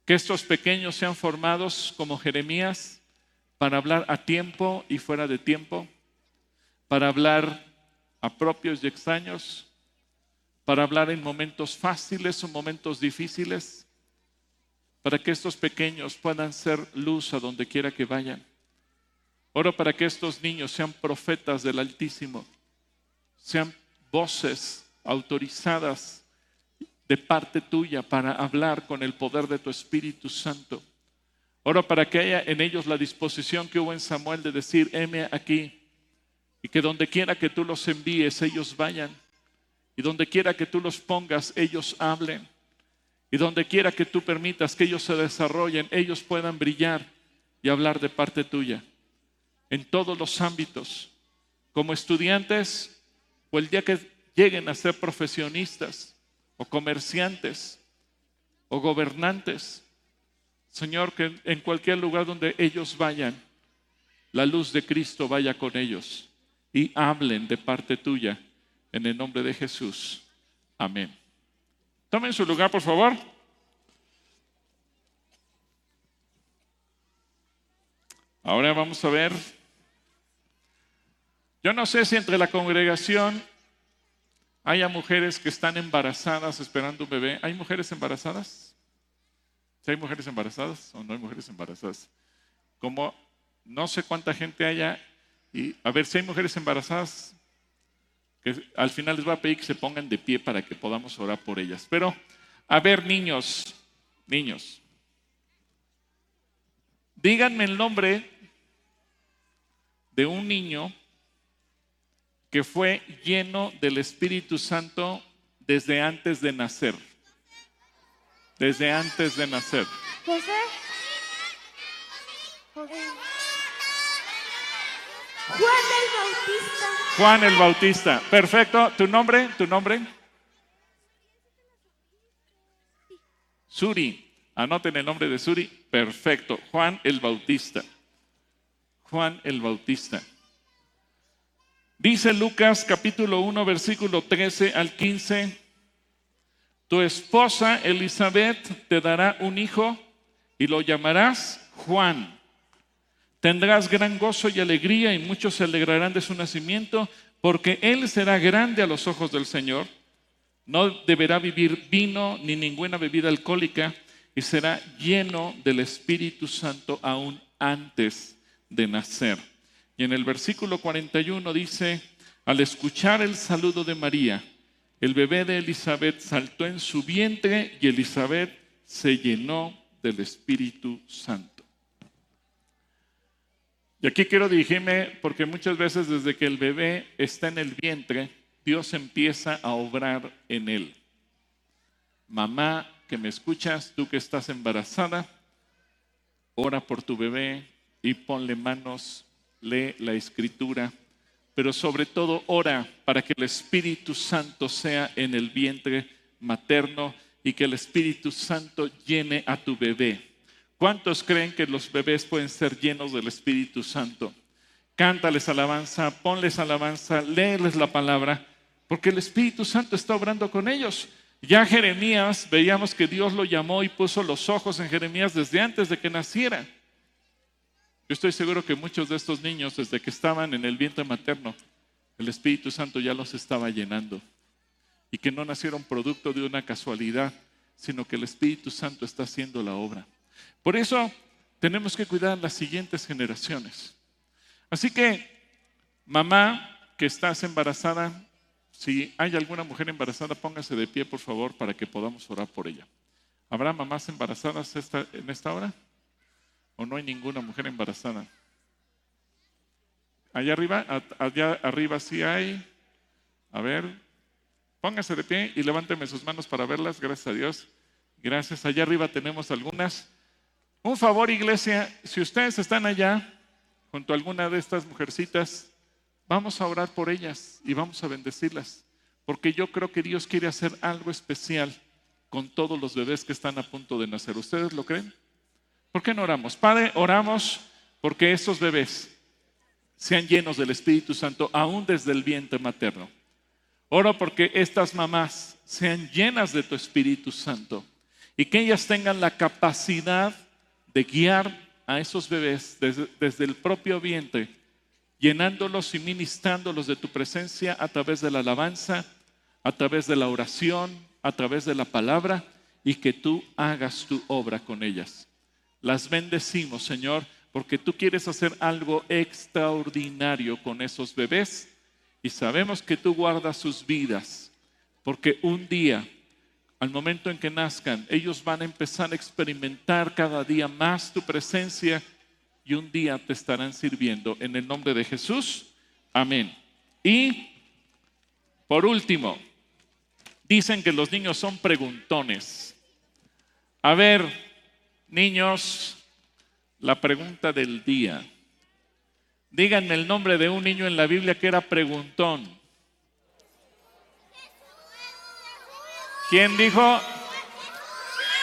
Que estos pequeños sean formados como Jeremías para hablar a tiempo y fuera de tiempo, para hablar a propios y extraños, para hablar en momentos fáciles o momentos difíciles, para que estos pequeños puedan ser luz a donde quiera que vayan. Oro para que estos niños sean profetas del Altísimo, sean voces autorizadas de parte tuya para hablar con el poder de tu Espíritu Santo. Oro para que haya en ellos la disposición que hubo en Samuel de decir, heme aquí, y que donde quiera que tú los envíes, ellos vayan, y donde quiera que tú los pongas, ellos hablen, y donde quiera que tú permitas que ellos se desarrollen, ellos puedan brillar y hablar de parte tuya, en todos los ámbitos, como estudiantes, o el día que lleguen a ser profesionistas, o comerciantes o gobernantes. Señor, que en cualquier lugar donde ellos vayan, la luz de Cristo vaya con ellos y hablen de parte tuya en el nombre de Jesús. Amén. Tomen su lugar, por favor. Ahora vamos a ver. Yo no sé si entre la congregación haya mujeres que están embarazadas esperando un bebé. ¿Hay mujeres embarazadas? ¿Sí hay mujeres embarazadas o no hay mujeres embarazadas? Como no sé cuánta gente haya, y a ver si hay mujeres embarazadas, que al final les voy a pedir que se pongan de pie para que podamos orar por ellas. Pero, a ver, niños, niños, díganme el nombre de un niño que fue lleno del Espíritu Santo desde antes de nacer. Desde antes de nacer. José. Juan el Bautista. Juan el Bautista. Perfecto. ¿Tu nombre? ¿Tu nombre? Suri. Anoten el nombre de Suri. Perfecto. Juan el Bautista. Juan el Bautista. Dice Lucas capítulo 1, versículo 13 al 15, tu esposa Elizabeth te dará un hijo y lo llamarás Juan. Tendrás gran gozo y alegría y muchos se alegrarán de su nacimiento porque él será grande a los ojos del Señor. No deberá vivir vino ni ninguna bebida alcohólica y será lleno del Espíritu Santo aún antes de nacer. Y en el versículo 41 dice, al escuchar el saludo de María, el bebé de Elizabeth saltó en su vientre y Elizabeth se llenó del Espíritu Santo. Y aquí quiero dirigirme porque muchas veces desde que el bebé está en el vientre, Dios empieza a obrar en él. Mamá que me escuchas, tú que estás embarazada, ora por tu bebé y ponle manos lee la escritura, pero sobre todo ora para que el Espíritu Santo sea en el vientre materno y que el Espíritu Santo llene a tu bebé. ¿Cuántos creen que los bebés pueden ser llenos del Espíritu Santo? Cántales alabanza, ponles alabanza, léeles la palabra, porque el Espíritu Santo está obrando con ellos. Ya Jeremías, veíamos que Dios lo llamó y puso los ojos en Jeremías desde antes de que naciera. Yo estoy seguro que muchos de estos niños, desde que estaban en el vientre materno, el Espíritu Santo ya los estaba llenando. Y que no nacieron producto de una casualidad, sino que el Espíritu Santo está haciendo la obra. Por eso tenemos que cuidar las siguientes generaciones. Así que, mamá que estás embarazada, si hay alguna mujer embarazada, póngase de pie, por favor, para que podamos orar por ella. ¿Habrá mamás embarazadas en esta hora? ¿O no hay ninguna mujer embarazada? Allá arriba, allá arriba sí hay. A ver, póngase de pie y levánteme sus manos para verlas, gracias a Dios. Gracias. Allá arriba tenemos algunas. Un favor, iglesia, si ustedes están allá junto a alguna de estas mujercitas, vamos a orar por ellas y vamos a bendecirlas, porque yo creo que Dios quiere hacer algo especial con todos los bebés que están a punto de nacer. ¿Ustedes lo creen? ¿Por qué no oramos? Padre, oramos porque estos bebés sean llenos del Espíritu Santo aún desde el vientre materno. Oro porque estas mamás sean llenas de tu Espíritu Santo y que ellas tengan la capacidad de guiar a esos bebés desde, el propio vientre, llenándolos y ministrándolos de tu presencia a través de la alabanza, a través de la oración, a través de la palabra, y que tú hagas tu obra con ellas. Las bendecimos, Señor, porque tú quieres hacer algo extraordinario con esos bebés y sabemos que tú guardas sus vidas, porque un día al momento en que nazcan, ellos van a empezar a experimentar cada día más tu presencia y un día te estarán sirviendo. En el nombre de Jesús, amén. Y por último, dicen que los niños son preguntones. A ver, niños, la pregunta del día. Díganme el nombre de un niño en la Biblia que era preguntón. ¿Quién dijo?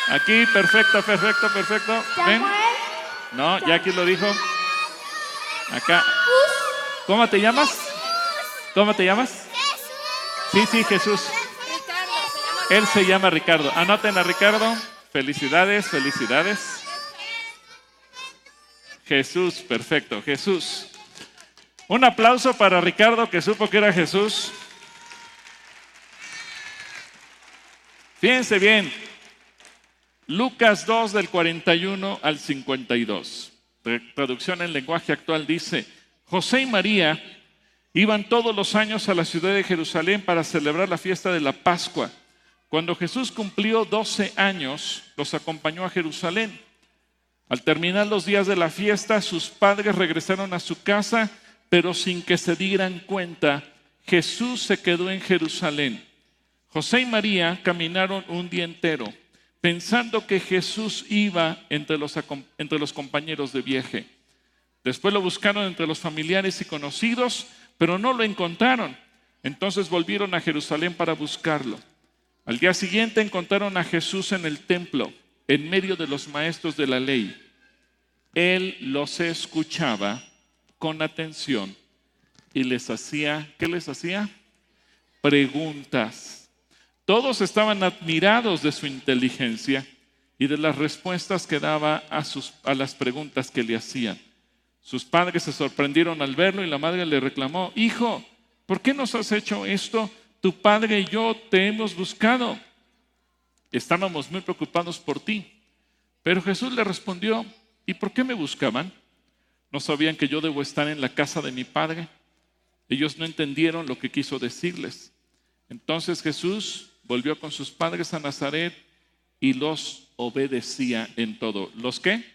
Aquí, perfecto, perfecto, perfecto. ¿Ven? No, ya aquí lo dijo. Acá. ¿Cómo te llamas? ¿Cómo te llamas? Sí, sí, Jesús. Él se llama Ricardo. Anoten a Ricardo. Felicidades, felicidades. Jesús, perfecto, Jesús. Un aplauso para Ricardo que supo que era Jesús. Fíjense bien, Lucas 2 del 41 al 52. Traducción en lenguaje actual dice, José y María iban todos los años a la ciudad de Jerusalén para celebrar la fiesta de la Pascua. Cuando Jesús cumplió 12 años, los acompañó a Jerusalén. Al terminar los días de la fiesta, sus padres regresaron a su casa, pero sin que se dieran cuenta, Jesús se quedó en Jerusalén. José y María caminaron un día entero pensando que Jesús iba entre los, entre los compañeros de viaje. Después lo buscaron entre los familiares y conocidos, pero no lo encontraron. Entonces volvieron a Jerusalén para buscarlo. Al día siguiente encontraron a Jesús en el templo, en medio de los maestros de la ley. Él los escuchaba con atención y les hacía, ¿qué les hacía? Preguntas. Todos estaban admirados de su inteligencia y de las respuestas que daba a, a las preguntas que le hacían. Sus padres se sorprendieron al verlo y la madre le reclamó, Hijo, ¿por qué nos has hecho esto? Tu padre y yo te hemos buscado. Estábamos muy preocupados por ti. Pero Jesús le respondió, ¿y por qué me buscaban? ¿No sabían que yo debo estar en la casa de mi padre? Ellos no entendieron lo que quiso decirles. Entonces Jesús volvió con sus padres a Nazaret y los obedecía en todo. ¿Los qué?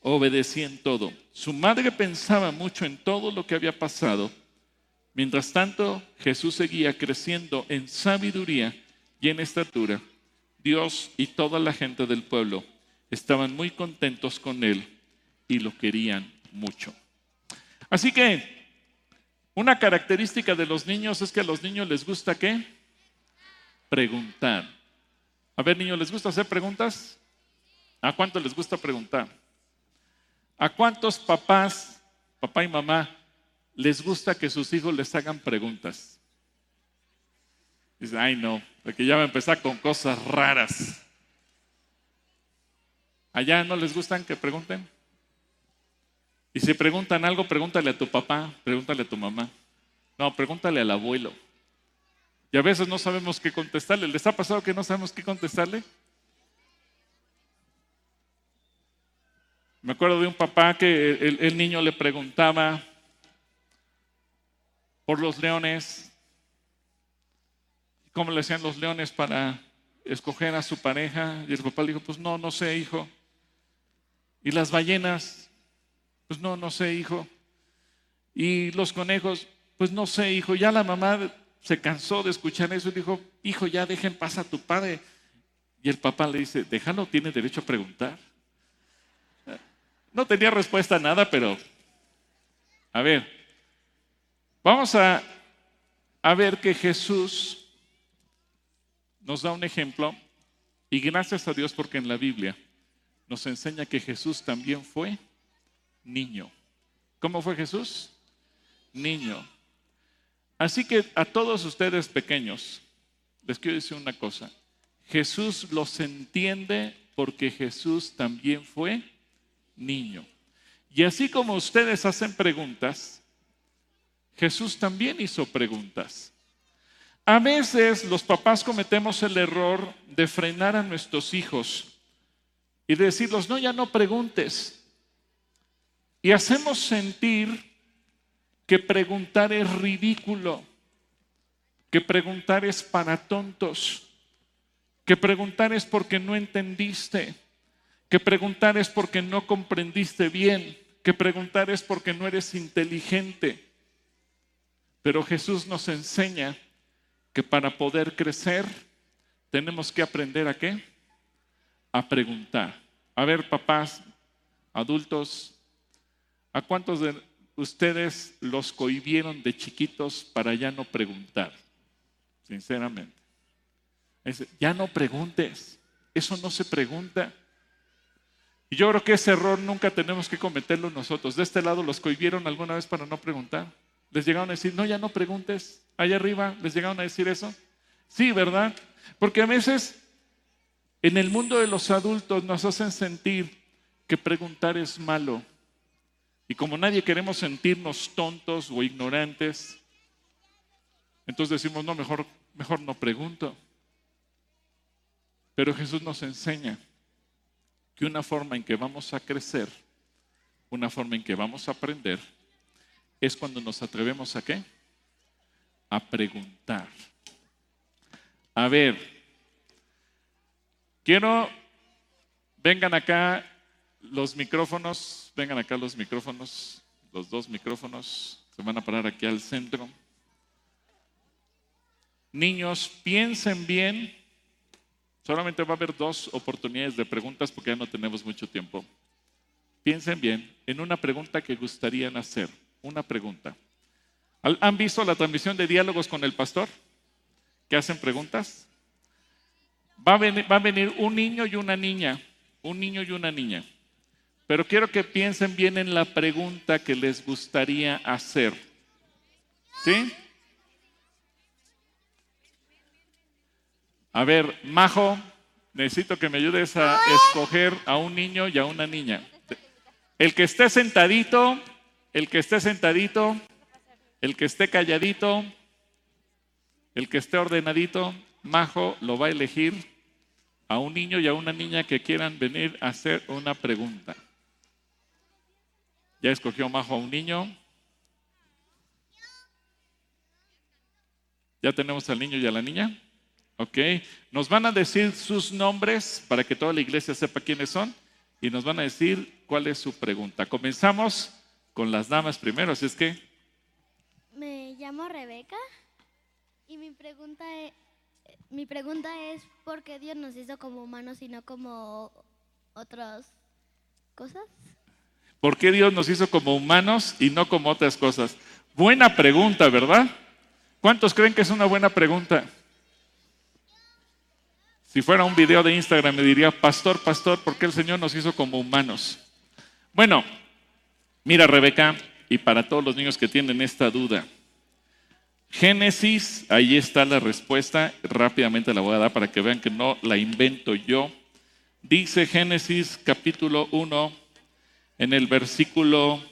Obedecía en todo. Su madre pensaba mucho en todo lo que había pasado. Mientras tanto, Jesús seguía creciendo en sabiduría y en estatura. Dios y toda la gente del pueblo estaban muy contentos con él y lo querían mucho. Así que una característica de los niños es que a los niños les gusta qué? preguntar. A ver, niños, ¿les gusta hacer preguntas? ¿A cuánto les gusta preguntar? ¿A cuántos papás, papá y mamá, les gusta que sus hijos les hagan preguntas? Dice, ay no, porque ya va a empezar con cosas raras. ¿Allá no les gustan que pregunten? Y si preguntan algo, pregúntale a tu papá, pregúntale a tu mamá. No, pregúntale al abuelo. Y a veces no sabemos qué contestarle. ¿Les ha pasado que no sabemos qué contestarle? Me acuerdo de un papá que el, el niño le preguntaba por los leones, cómo le hacían los leones para escoger a su pareja. Y el papá le dijo, pues no, no sé, hijo. Y las ballenas, pues no, no sé, hijo. Y los conejos, pues no sé, hijo. Ya la mamá se cansó de escuchar eso y dijo, hijo, ya dejen pasar a tu padre. Y el papá le dice, déjalo, tiene derecho a preguntar. No tenía respuesta a nada, pero a ver, vamos a, a ver que Jesús nos da un ejemplo y gracias a Dios porque en la Biblia nos enseña que Jesús también fue niño. ¿Cómo fue Jesús? Niño. Así que a todos ustedes pequeños, les quiero decir una cosa. Jesús los entiende porque Jesús también fue niño. Y así como ustedes hacen preguntas, Jesús también hizo preguntas. A veces los papás cometemos el error de frenar a nuestros hijos y decirlos, no, ya no preguntes. Y hacemos sentir que preguntar es ridículo, que preguntar es para tontos, que preguntar es porque no entendiste, que preguntar es porque no comprendiste bien, que preguntar es porque no eres inteligente. Pero Jesús nos enseña que para poder crecer tenemos que aprender a qué? A preguntar. A ver, papás, adultos, ¿a cuántos de ustedes los cohibieron de chiquitos para ya no preguntar? Sinceramente. ya no preguntes, eso no se pregunta. Y yo creo que ese error nunca tenemos que cometerlo nosotros. De este lado los cohibieron alguna vez para no preguntar. Les llegaron a decir, no, ya no preguntes. Allá arriba les llegaron a decir eso. Sí, ¿verdad? Porque a veces en el mundo de los adultos nos hacen sentir que preguntar es malo. Y como nadie queremos sentirnos tontos o ignorantes, entonces decimos, no, mejor, mejor no pregunto. Pero Jesús nos enseña que una forma en que vamos a crecer, una forma en que vamos a aprender, es cuando nos atrevemos a qué? A preguntar. A ver, quiero, vengan acá los micrófonos, vengan acá los micrófonos, los dos micrófonos, se van a parar aquí al centro. Niños, piensen bien, solamente va a haber dos oportunidades de preguntas porque ya no tenemos mucho tiempo. Piensen bien en una pregunta que gustarían hacer una pregunta. ¿Han visto la transmisión de diálogos con el pastor? ¿Que hacen preguntas? Va a, venir, va a venir un niño y una niña, un niño y una niña. Pero quiero que piensen bien en la pregunta que les gustaría hacer. ¿Sí? A ver, Majo, necesito que me ayudes a escoger a un niño y a una niña. El que esté sentadito, el que esté sentadito, el que esté calladito, el que esté ordenadito, Majo lo va a elegir a un niño y a una niña que quieran venir a hacer una pregunta. ¿Ya escogió Majo a un niño? ¿Ya tenemos al niño y a la niña? Ok. Nos van a decir sus nombres para que toda la iglesia sepa quiénes son y nos van a decir cuál es su pregunta. Comenzamos con las damas primero, así es que... Me llamo Rebeca y mi pregunta es, mi pregunta es ¿por qué Dios nos hizo como humanos y no como otras cosas? ¿Por qué Dios nos hizo como humanos y no como otras cosas? Buena pregunta, ¿verdad? ¿Cuántos creen que es una buena pregunta? Si fuera un video de Instagram me diría, pastor, pastor, ¿por qué el Señor nos hizo como humanos? Bueno, Mira, Rebeca, y para todos los niños que tienen esta duda, Génesis, ahí está la respuesta, rápidamente la voy a dar para que vean que no la invento yo. Dice Génesis capítulo 1 en el versículo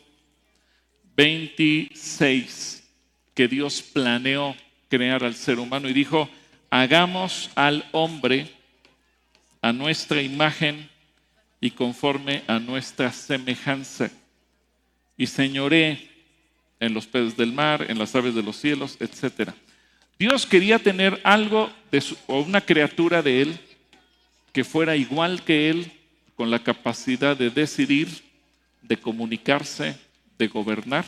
26 que Dios planeó crear al ser humano y dijo, hagamos al hombre a nuestra imagen y conforme a nuestra semejanza. Y señoré en los peces del mar, en las aves de los cielos, etc. Dios quería tener algo de su, o una criatura de Él que fuera igual que Él, con la capacidad de decidir, de comunicarse, de gobernar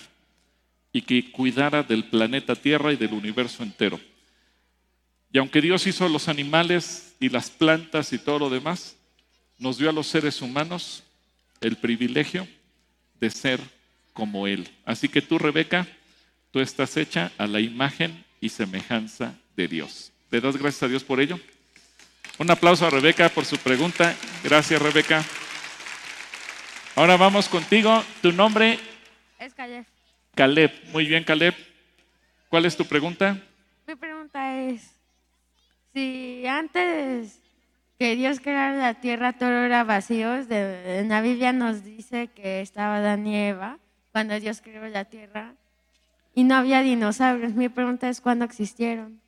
y que cuidara del planeta Tierra y del universo entero. Y aunque Dios hizo los animales y las plantas y todo lo demás, nos dio a los seres humanos el privilegio de ser como Él. Así que tú, Rebeca, tú estás hecha a la imagen y semejanza de Dios. ¿Le das gracias a Dios por ello? Un aplauso a Rebeca por su pregunta. Gracias, Rebeca. Ahora vamos contigo. Tu nombre es Caleb. Caleb. Muy bien, Caleb. ¿Cuál es tu pregunta? Mi pregunta es, si antes que Dios creara la tierra todo era vacío, en la Biblia nos dice que estaba Adán y Eva cuando Dios creó la tierra y no había dinosaurios. Mi pregunta es, ¿cuándo existieron?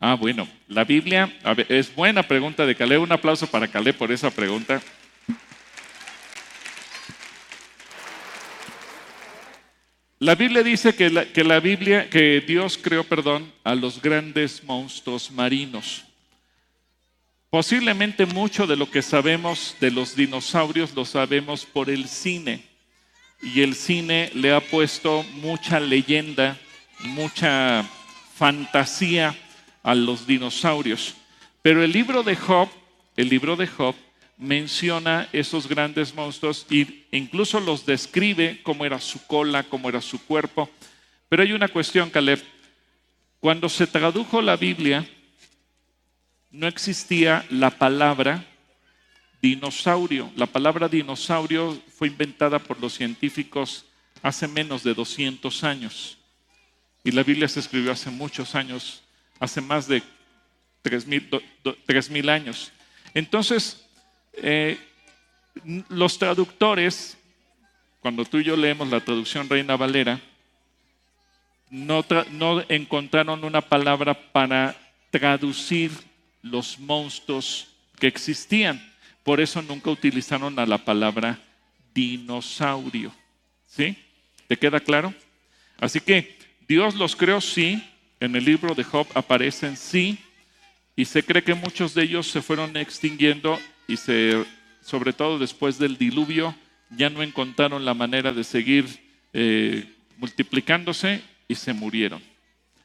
Ah, bueno, la Biblia, es buena pregunta de Caleb. Un aplauso para Caleb por esa pregunta. La Biblia dice que que la, Biblia, que Dios creó, perdón, a los grandes monstruos marinos. Posiblemente mucho de lo que sabemos de los dinosaurios lo sabemos por el cine. Y el cine le ha puesto mucha leyenda, mucha fantasía a los dinosaurios. Pero el libro de Job, el libro de Job, menciona esos grandes monstruos e incluso los describe cómo era su cola, cómo era su cuerpo. Pero hay una cuestión, Caleb. Cuando se tradujo la Biblia, no existía la palabra dinosaurio. La palabra dinosaurio fue inventada por los científicos hace menos de 200 años. Y la Biblia se escribió hace muchos años hace más de 3.000 años. Entonces, eh, los traductores, cuando tú y yo leemos la traducción Reina Valera, no, no encontraron una palabra para traducir los monstruos que existían. Por eso nunca utilizaron a la palabra dinosaurio. ¿Sí? ¿Te queda claro? Así que Dios los creó, sí, en el libro de Job aparecen sí, y se cree que muchos de ellos se fueron extinguiendo y se, sobre todo después del diluvio, ya no encontraron la manera de seguir eh, multiplicándose y se murieron.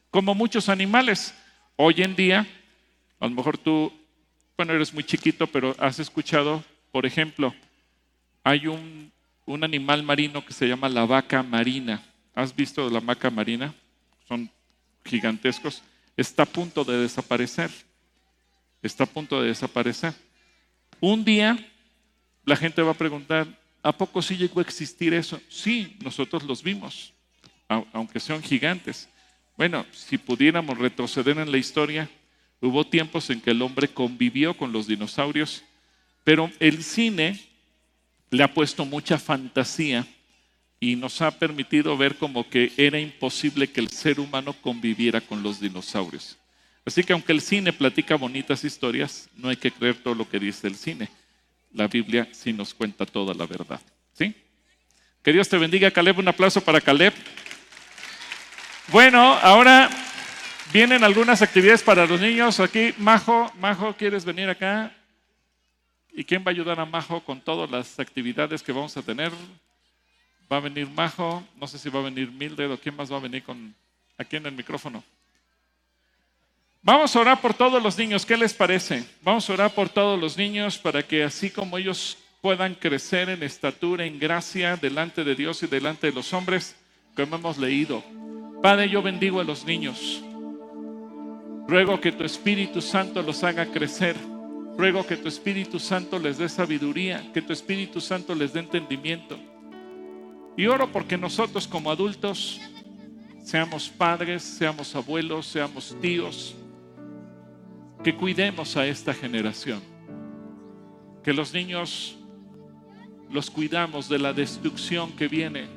Como muchos animales, hoy en día, a lo mejor tú, bueno, eres muy chiquito, pero has escuchado, por ejemplo, hay un, un animal marino que se llama la vaca marina. ¿Has visto la vaca marina? Son gigantescos, está a punto de desaparecer. Está a punto de desaparecer. Un día la gente va a preguntar, ¿a poco sí llegó a existir eso? Sí, nosotros los vimos, aunque sean gigantes. Bueno, si pudiéramos retroceder en la historia, hubo tiempos en que el hombre convivió con los dinosaurios, pero el cine le ha puesto mucha fantasía y nos ha permitido ver como que era imposible que el ser humano conviviera con los dinosaurios. Así que aunque el cine platica bonitas historias, no hay que creer todo lo que dice el cine. La Biblia sí nos cuenta toda la verdad. ¿Sí? Que Dios te bendiga, Caleb. Un aplauso para Caleb. Bueno, ahora vienen algunas actividades para los niños. Aquí, Majo, Majo, ¿quieres venir acá? ¿Y quién va a ayudar a Majo con todas las actividades que vamos a tener? Va a venir Majo, no sé si va a venir Mildred o quién más va a venir con aquí en el micrófono. Vamos a orar por todos los niños, ¿qué les parece? Vamos a orar por todos los niños para que así como ellos puedan crecer en estatura, en gracia delante de Dios y delante de los hombres, como hemos leído. Padre, yo bendigo a los niños. Ruego que tu Espíritu Santo los haga crecer. Ruego que tu Espíritu Santo les dé sabiduría, que tu Espíritu Santo les dé entendimiento. Y oro porque nosotros como adultos, seamos padres, seamos abuelos, seamos tíos, que cuidemos a esta generación. Que los niños los cuidamos de la destrucción que viene.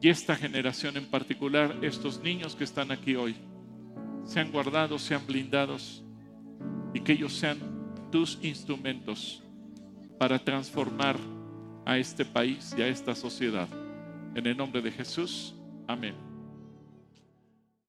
Y esta generación en particular, estos niños que están aquí hoy, sean guardados, sean blindados y que ellos sean tus instrumentos para transformar a este país y a esta sociedad. En el nombre de Jesús, amén.